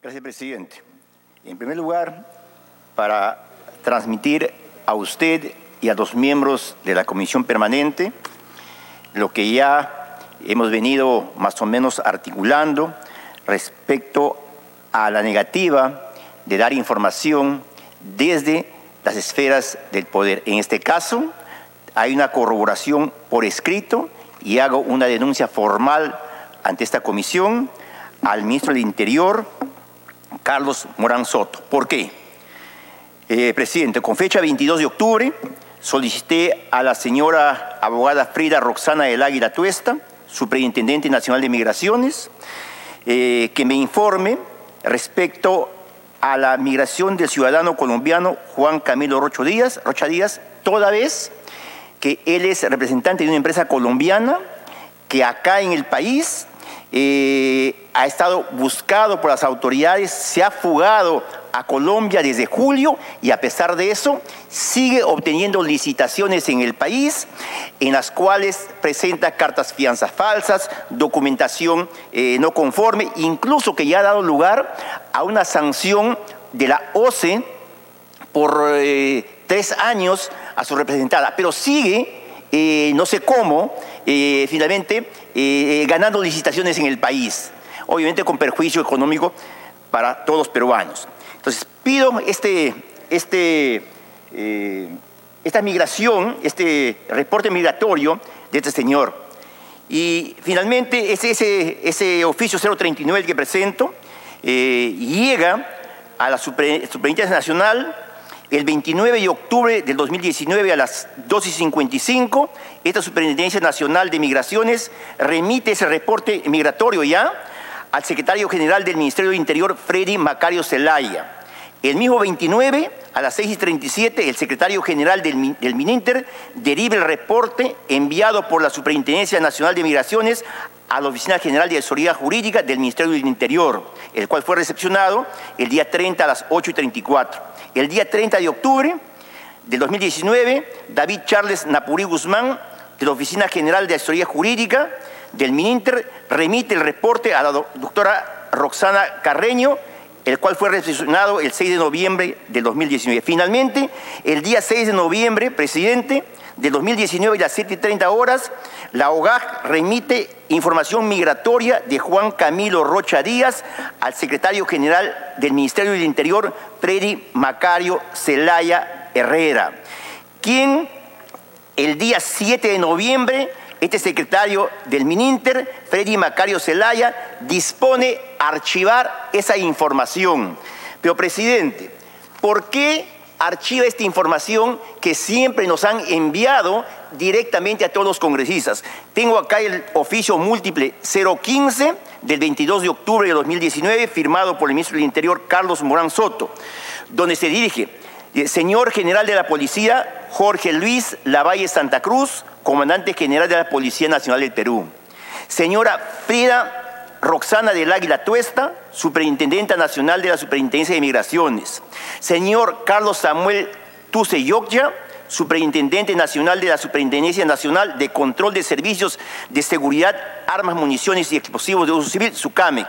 Gracias, presidente. En primer lugar, para transmitir a usted y a los miembros de la Comisión Permanente lo que ya hemos venido más o menos articulando respecto a la negativa de dar información desde las esferas del poder. En este caso, hay una corroboración por escrito y hago una denuncia formal ante esta comisión al ministro del Interior, Carlos Morán Soto. ¿Por qué? Eh, presidente, con fecha 22 de octubre solicité a la señora abogada Frida Roxana del Águila Tuesta, Superintendente Nacional de Migraciones, eh, que me informe respecto a la migración del ciudadano colombiano Juan Camilo Rocha Díaz, Rocha Díaz, toda vez que él es representante de una empresa colombiana que acá en el país eh, ha estado buscado por las autoridades, se ha fugado a Colombia desde julio y a pesar de eso sigue obteniendo licitaciones en el país en las cuales presenta cartas fianzas falsas, documentación eh, no conforme, incluso que ya ha dado lugar a una sanción de la OCE por eh, tres años a su representada, pero sigue, no sé cómo, finalmente ganando licitaciones en el país, obviamente con perjuicio económico para todos los peruanos. Entonces, pido este, este, eh, esta migración, este reporte migratorio de este señor. Y finalmente, ese, ese, ese oficio 039 que presento eh, llega a la Superintendencia Nacional el 29 de octubre del 2019 a las 2.55, esta Superintendencia Nacional de Migraciones remite ese reporte migratorio ya al secretario general del Ministerio de Interior, Freddy Macario Zelaya. El mismo 29, a las 6.37, el secretario general del, del MININTER deriva el reporte enviado por la Superintendencia Nacional de Migraciones a la Oficina General de Asesoría Jurídica del Ministerio del Interior, el cual fue recepcionado el día 30 a las 8.34. El día 30 de octubre del 2019, David Charles Napurí Guzmán, de la Oficina General de Asesoría Jurídica del MININTER, remite el reporte a la doctora Roxana Carreño, el cual fue recepcionado el 6 de noviembre del 2019. Finalmente, el día 6 de noviembre, presidente, de 2019 a las 7.30 horas, la OGAG remite información migratoria de Juan Camilo Rocha Díaz al secretario general del Ministerio del Interior, Freddy Macario Celaya Herrera, quien el día 7 de noviembre, este secretario del Mininter, Freddy Macario Celaya, dispone archivar esa información. Pero, presidente, ¿por qué archiva esta información que siempre nos han enviado directamente a todos los congresistas. Tengo acá el oficio múltiple 015 del 22 de octubre de 2019, firmado por el ministro del Interior Carlos Morán Soto, donde se dirige, señor general de la Policía Jorge Luis Lavalle Santa Cruz, comandante general de la Policía Nacional del Perú. Señora Frida Roxana del Águila Tuesta, Superintendenta Nacional de la Superintendencia de Migraciones. Señor Carlos Samuel Tuse Yokya, Superintendente Nacional de la Superintendencia Nacional de Control de Servicios de Seguridad, Armas, Municiones y Explosivos de Uso Civil, SUCAME.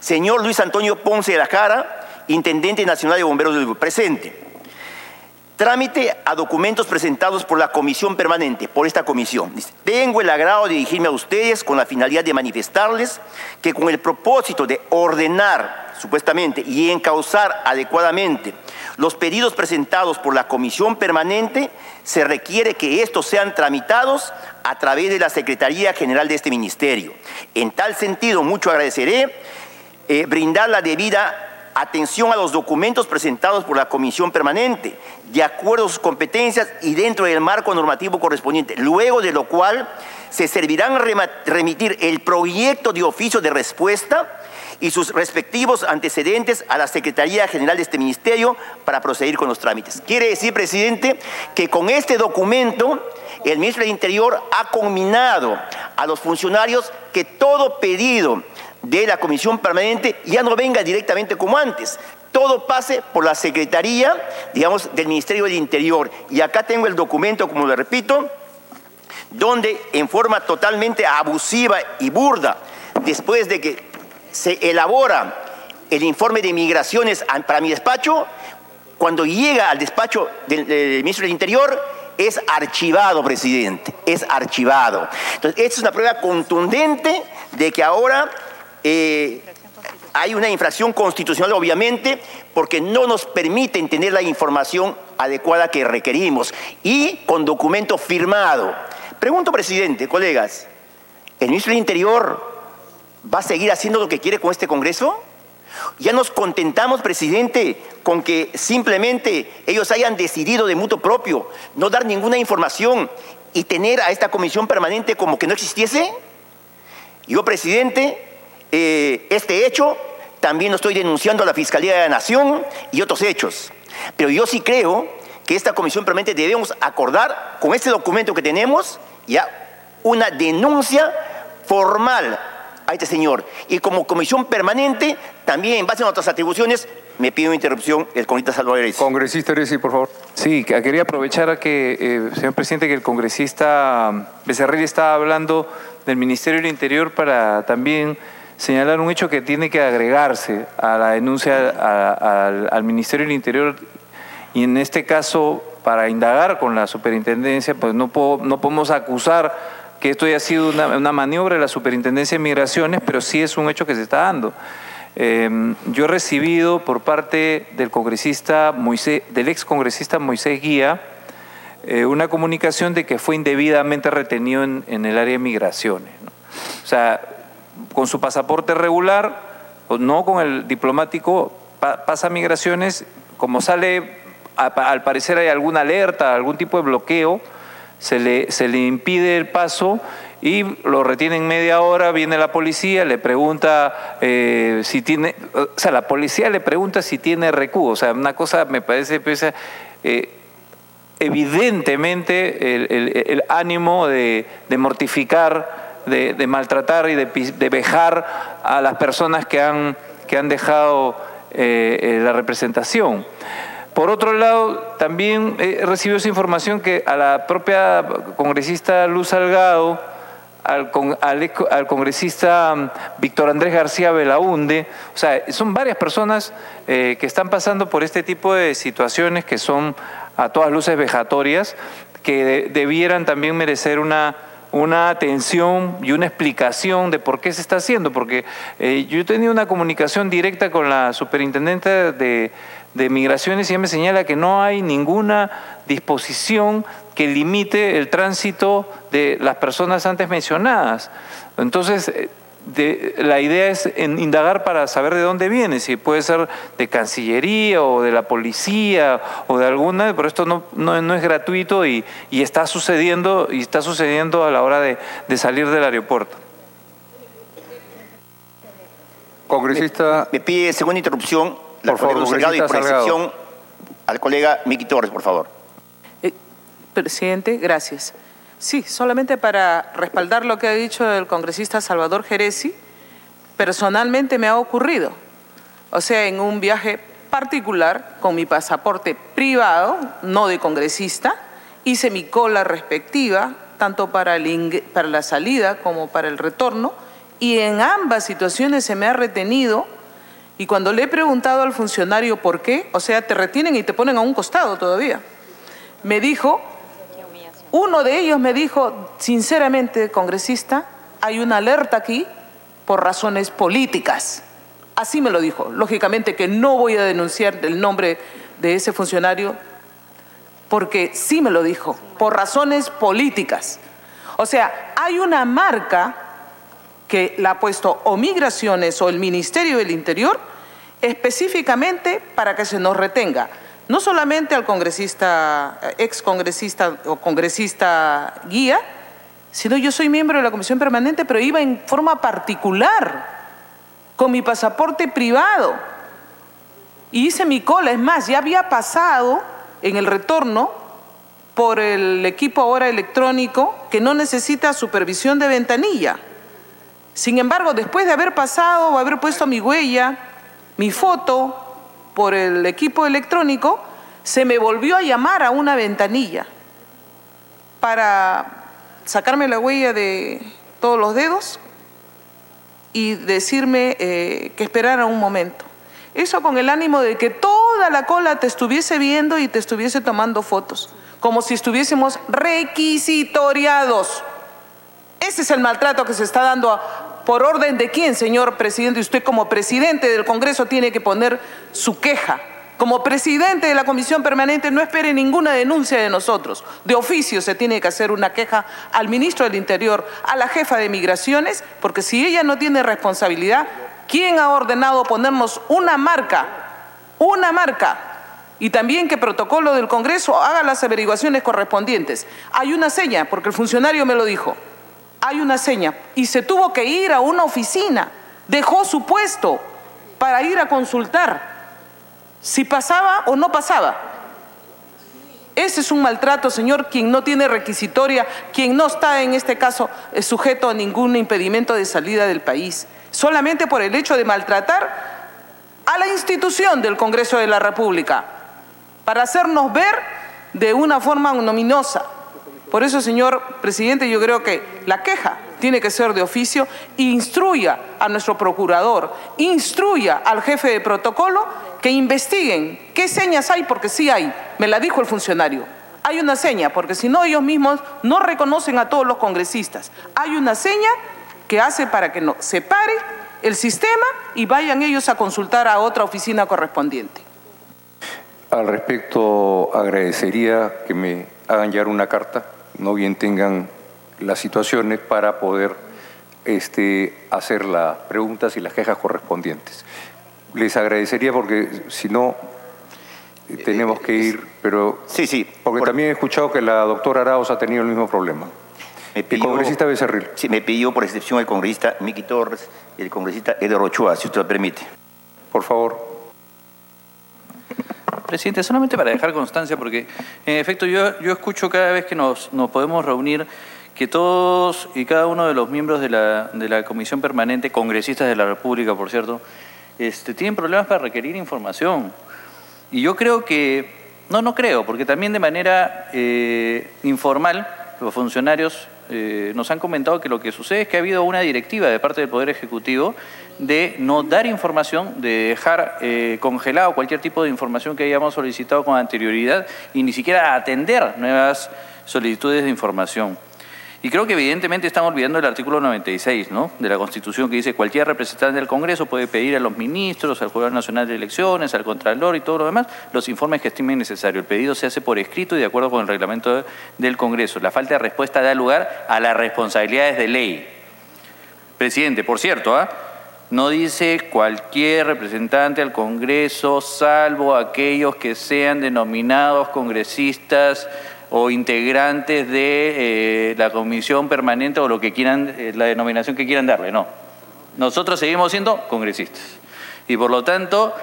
Señor Luis Antonio Ponce de la Jara, Intendente Nacional de Bomberos del Presente. Trámite a documentos presentados por la comisión permanente, por esta comisión. Tengo el agrado de dirigirme a ustedes con la finalidad de manifestarles que con el propósito de ordenar, supuestamente, y encauzar adecuadamente los pedidos presentados por la comisión permanente, se requiere que estos sean tramitados a través de la Secretaría General de este Ministerio. En tal sentido, mucho agradeceré eh, brindar la debida atención a los documentos presentados por la Comisión Permanente, de acuerdo a sus competencias y dentro del marco normativo correspondiente, luego de lo cual se servirán remitir el proyecto de oficio de respuesta y sus respectivos antecedentes a la Secretaría General de este Ministerio para proceder con los trámites. Quiere decir, presidente, que con este documento el ministro del Interior ha combinado a los funcionarios que todo pedido de la comisión permanente ya no venga directamente como antes. Todo pase por la Secretaría, digamos, del Ministerio del Interior. Y acá tengo el documento, como le repito, donde en forma totalmente abusiva y burda, después de que se elabora el informe de migraciones para mi despacho, cuando llega al despacho del, ministro del Interior, es archivado, presidente, es archivado. Entonces, esta es una prueba contundente de que ahora eh, hay una infracción constitucional, obviamente, porque no nos permiten tener la información adecuada que requerimos y con documento firmado. Pregunto, presidente, colegas, ¿el ministro del Interior va a seguir haciendo lo que quiere con este Congreso? Ya nos contentamos, presidente, con que simplemente ellos hayan decidido de mutuo propio no dar ninguna información y tener a esta comisión permanente como que no existiese. Yo, presidente, eh, este hecho también lo estoy denunciando a la Fiscalía de la Nación y otros hechos. Pero yo sí creo que esta comisión permanente debemos acordar con este documento que tenemos ya una denuncia formal a este señor. Y como comisión permanente, también en base a nuestras atribuciones, me pido interrupción el congresista Salvador Congresista Eresi, por favor. Sí, quería aprovechar a que, eh, señor presidente, que el congresista Becerril estaba hablando del Ministerio del Interior para también señalar un hecho que tiene que agregarse a la denuncia al Ministerio del Interior y en este caso para indagar con la superintendencia, pues no, no podemos acusar que esto haya sido una, maniobra de la Superintendencia de Migraciones, pero sí es un hecho que se está dando. Em, yo he recibido por parte del congresista Moisés, del ex congresista Moisés Guía, eh, una comunicación de que fue indebidamente retenido en, el área de migraciones. O sea, con su pasaporte regular, o no con el diplomático, pasa migraciones, como sale, al parecer hay alguna alerta, algún tipo de bloqueo, se le, se le impide el paso y lo retienen media hora, viene la policía, le pregunta eh, si tiene, o sea, la policía le pregunta si tiene recu, o sea, una cosa me parece pues, eh, evidentemente el, ánimo de, mortificar, de, maltratar y de, de, vejar a las personas que han, que han dejado eh, la representación. Por otro lado, también he recibido esa información que a la propia congresista Luz Salgado, al, congresista mm, Víctor Andrés García Belaunde, o sea, son varias personas eh, que están pasando por este tipo de situaciones que son a todas luces vejatorias, que debieran también merecer una, una atención y una explicación de por qué se está haciendo, porque eh, yo he tenido una comunicación directa con la superintendente de, de Migraciones y ella me señala que no hay ninguna disposición que limite el tránsito de las personas antes mencionadas. Entonces, la idea es indagar para saber de dónde viene, si puede ser de Cancillería o de la policía o de alguna, pero esto no, no, es gratuito y, está sucediendo y está sucediendo a la hora de, salir del aeropuerto. Congresista. Me, me pide segunda interrupción por favor, y por excepción al colega Miki Torres, por favor. Eh, presidente, gracias. Sí, solamente para respaldar lo que ha dicho el congresista Salvador Jerezi, personalmente me ha ocurrido. O sea, en un viaje particular con mi pasaporte privado, no de congresista, hice mi cola respectiva, tanto para, para la salida como para el retorno, y en ambas situaciones se me ha retenido y cuando le he preguntado al funcionario por qué, o sea, te retienen y te ponen a un costado todavía, me dijo, uno de ellos me dijo, sinceramente, congresista, hay una alerta aquí por razones políticas. Así me lo dijo. Lógicamente que no voy a denunciar el nombre de ese funcionario porque sí me lo dijo, por razones políticas. O sea, hay una marca que la ha puesto o Migraciones o el Ministerio del Interior específicamente para que se nos retenga, no solamente al congresista, ex congresista o congresista guía, sino yo soy miembro de la comisión permanente, pero iba en forma particular, con mi pasaporte privado. Y hice mi cola, es más, ya había pasado en el retorno por el equipo ahora electrónico que no necesita supervisión de ventanilla. Sin embargo, después de haber pasado o haber puesto mi huella, mi foto por el equipo electrónico, se me volvió a llamar a una ventanilla para sacarme la huella de todos los dedos y decirme eh, que esperara un momento. Eso con el ánimo de que toda la cola te estuviese viendo y te estuviese tomando fotos, como si estuviésemos requisitoriados. Ese es el maltrato que se está dando a, por orden de quién, señor presidente. Usted como presidente del Congreso tiene que poner su queja. Como presidente de la Comisión Permanente no espere ninguna denuncia de nosotros. De oficio se tiene que hacer una queja al ministro del Interior, a la jefa de Migraciones, porque si ella no tiene responsabilidad, ¿quién ha ordenado ponernos una marca? Una marca y también que protocolo del Congreso haga las averiguaciones correspondientes. Hay una seña, porque el funcionario me lo dijo, hay una seña. Y se tuvo que ir a una oficina, dejó su puesto para ir a consultar si pasaba o no pasaba. Ese es un maltrato, señor, quien no tiene requisitoria, quien no está en este caso sujeto a ningún impedimento de salida del país, solamente por el hecho de maltratar a la institución del Congreso de la República, para hacernos ver de una forma nominosa. Por eso, señor presidente, yo creo que la queja tiene que ser de oficio, instruya a nuestro procurador, instruya al jefe de protocolo que investiguen qué señas hay, porque sí hay, me la dijo el funcionario. Hay una seña, porque si no ellos mismos no reconocen a todos los congresistas. Hay una seña que hace para que no, se pare el sistema y vayan ellos a consultar a otra oficina correspondiente. Al respecto, agradecería que me hagan llegar una carta, no bien tengan las situaciones para poder este, hacer las preguntas y las quejas correspondientes les agradecería porque si no eh, tenemos que ir, pero sí, sí, porque también he escuchado que la doctora Arauz ha tenido el mismo problema. el congresista Becerril. Sí, me pidió por excepción el congresista Miki Torres y el congresista Edo Ochoa, si usted lo permite. Por favor. Presidente, solamente para dejar constancia, porque en efecto yo, yo escucho cada vez que nos, nos podemos reunir que todos y cada uno de los miembros de la, de la Comisión Permanente, congresistas de la República, por cierto, este, tienen problemas para requerir información. Y yo creo que, no, no creo, porque también de manera eh, informal los funcionarios eh, nos han comentado que lo que sucede es que ha habido una directiva de parte del Poder Ejecutivo de no dar información, de dejar eh, congelado cualquier tipo de información que hayamos solicitado con anterioridad y ni siquiera atender nuevas solicitudes de información. Y creo que evidentemente estamos olvidando el artículo 96 ¿no? de la Constitución que dice cualquier representante del Congreso puede pedir a los ministros, al Jurado Nacional de Elecciones, al Contralor y todo lo demás los informes que estimen necesarios. El pedido se hace por escrito y de acuerdo con el reglamento del Congreso. La falta de respuesta da lugar a las responsabilidades de ley. Presidente, por cierto, ¿ah? no dice cualquier representante al Congreso, salvo aquellos que sean denominados congresistas o integrantes de eh, la comisión permanente o lo que quieran, eh, la denominación que quieran darle, no. Nosotros seguimos siendo congresistas. Y por lo tanto,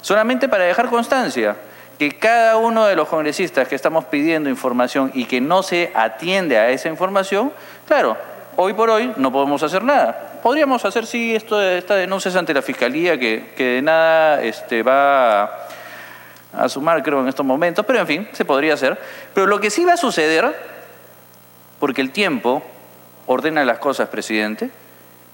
solamente para dejar constancia que cada uno de los congresistas que estamos pidiendo información y que no se atiende a esa información, claro, hoy por hoy no podemos hacer nada. Podríamos hacer, sí, esto, estas denuncias ante la Fiscalía, que, que de nada este, va a sumar, creo, en estos momentos, pero en fin, se podría hacer. Pero lo que sí va a suceder, porque el tiempo ordena las cosas, presidente,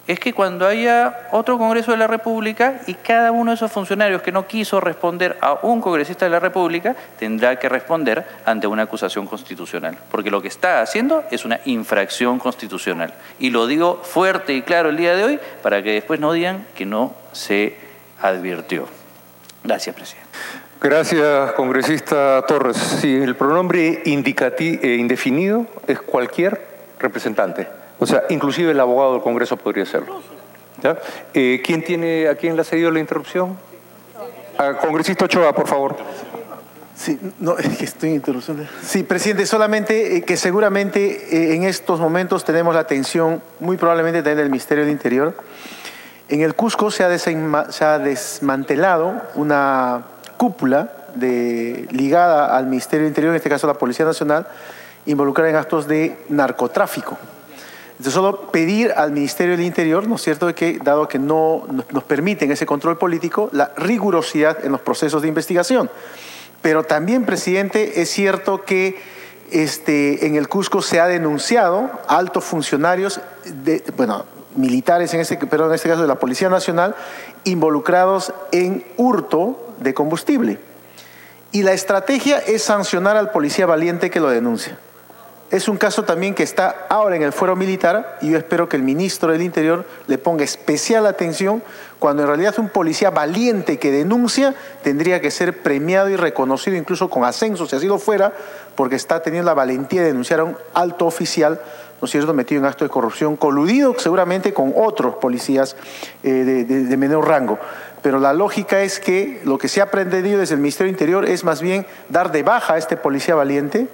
es que cuando haya otro Congreso de la República y cada uno de esos funcionarios que no quiso responder a un congresista de la República tendrá que responder ante una acusación constitucional, porque lo que está haciendo es una infracción constitucional. Y lo digo fuerte y claro el día de hoy para que después no digan que no se advirtió. Gracias, presidente. Gracias, congresista Torres. Sí, el pronombre eh, indefinido es cualquier representante. O sea, inclusive el abogado del Congreso podría serlo. Eh, ¿Quién tiene, ¿A quién le ha cedido la interrupción? Congresista Ochoa, por favor. Sí, no, es que estoy interrumpiendo. Sí, presidente, solamente eh, que seguramente en estos momentos tenemos la atención, muy probablemente también del Ministerio del Interior. En el Cusco se ha, se ha desmantelado una cúpula ligada al Ministerio del Interior, en este caso la Policía Nacional, involucrada en actos de narcotráfico. Entonces, solo pedir al Ministerio del Interior, ¿no es cierto?, que, dado que no nos permiten ese control político, la rigurosidad en los procesos de investigación. Pero también, presidente, es cierto que este, en el Cusco se ha denunciado a altos funcionarios, de, bueno, militares, en este, en este caso de la Policía Nacional, involucrados en hurto de combustible. Y la estrategia es sancionar al policía valiente que lo denuncia. Es un caso también que está ahora en el fuero militar y yo espero que el ministro del Interior le ponga especial atención cuando en realidad un policía valiente que denuncia tendría que ser premiado y reconocido incluso con ascenso, si así lo fuera, porque está teniendo la valentía de denunciar a un alto oficial, ¿no es cierto?, metido en acto de corrupción, coludido seguramente con otros policías eh, de, menor rango pero la lógica es que lo que se ha aprendido desde el Ministerio Interior es más bien dar de baja a este policía valiente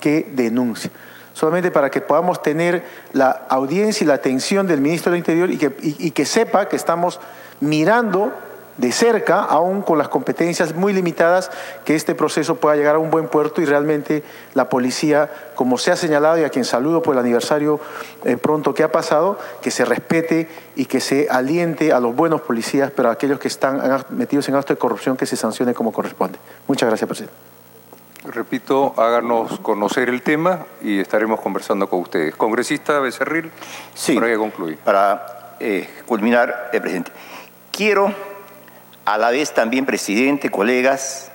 que denuncia. Solamente para que podamos tener la audiencia y la atención del ministro del Interior y, que sepa que estamos mirando de cerca, aún con las competencias muy limitadas, que este proceso pueda llegar a un buen puerto y realmente la policía, como se ha señalado y a quien saludo por el aniversario eh, pronto que ha pasado, que se respete y que se aliente a los buenos policías, pero a aquellos que están metidos en acto de corrupción que se sancione como corresponde. Muchas gracias, presidente. Repito, háganos conocer el tema y estaremos conversando con ustedes. Congresista Becerril, sí, para que concluir. Para eh, culminar, eh, presidente, quiero a la vez también, presidente, colegas,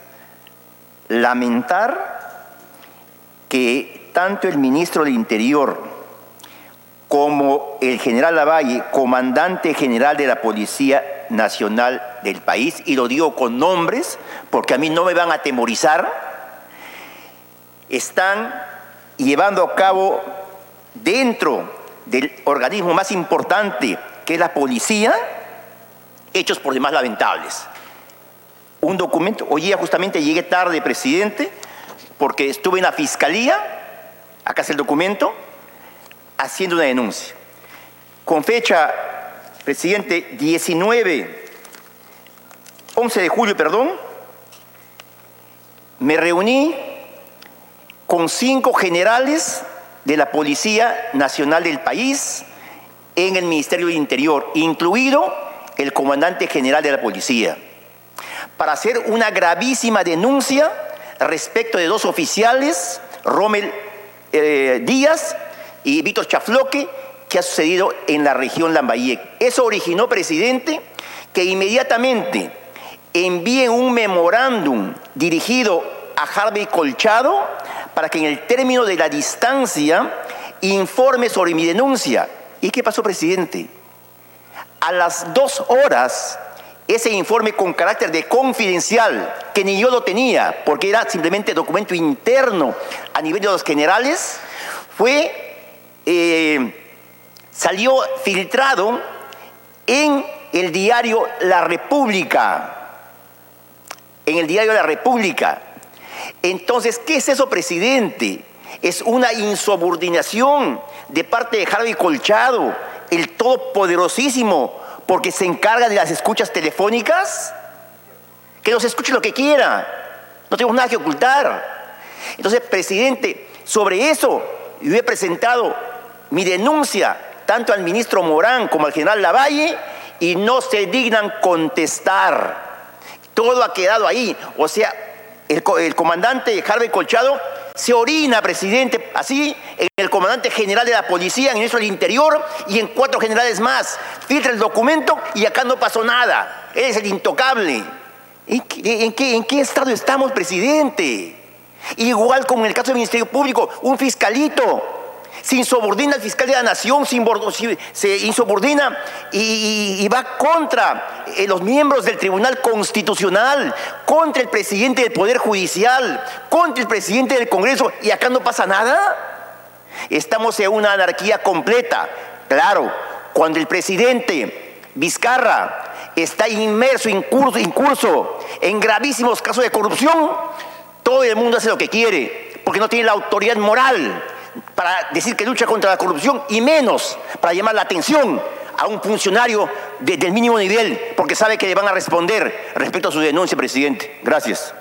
lamentar que tanto el ministro del Interior como el general Lavalle, comandante general de la Policía Nacional del país, y lo digo con nombres porque a mí no me van a atemorizar, están llevando a cabo dentro del organismo más importante que es la policía, hechos por demás lamentables. Un documento, hoy día justamente llegué tarde, presidente, porque estuve en la fiscalía, acá es el documento, haciendo una denuncia. Con fecha, presidente, 19, 11 de julio, perdón, me reuní con cinco generales de la Policía Nacional del país en el Ministerio del Interior, incluido el comandante general de la policía, para hacer una gravísima denuncia respecto de dos oficiales, Rommel eh, Díaz y Víctor Chafloque, que ha sucedido en la región Lambayeque. Eso originó, presidente, que inmediatamente envíen un memorándum dirigido a Harvey Colchado para que en el término de la distancia informe sobre mi denuncia. ¿Y qué pasó, presidente? A las dos horas, ese informe con carácter de confidencial, que ni yo lo tenía, porque era simplemente documento interno a nivel de los generales, fue, eh, salió filtrado en el diario La República. En el diario La República. Entonces, ¿qué es eso, presidente? Es una insubordinación de parte de Harvey Colchado, el todopoderosísimo, porque se encarga de las escuchas telefónicas. Que nos escuche lo que quiera. No tenemos nada que ocultar. Entonces, presidente, sobre eso yo he presentado mi denuncia tanto al ministro Morán como al general Lavalle y no se dignan contestar. Todo ha quedado ahí. O sea, el, comandante Harvey Colchado se orina, presidente, así, en el comandante general de la policía, en el ministro del Interior y en cuatro generales más. Filtra el documento y acá no pasó nada. Él es el intocable. ¿En qué, en qué estado estamos, presidente? Igual como en el caso del Ministerio Público, un fiscalito se insubordina al fiscal de la nación, se insubordina y, va contra eh, los miembros del Tribunal Constitucional, contra el presidente del Poder Judicial, contra el presidente del Congreso y acá no pasa nada. Estamos en una anarquía completa. Claro, cuando el presidente Vizcarra está inmerso, incurso, incurso en gravísimos casos de corrupción, todo el mundo hace lo que quiere, porque no tiene la autoridad moral para decir que lucha contra la corrupción y menos para llamar la atención a un funcionario del mínimo nivel porque sabe que le van a responder respecto a su denuncia, presidente. Gracias.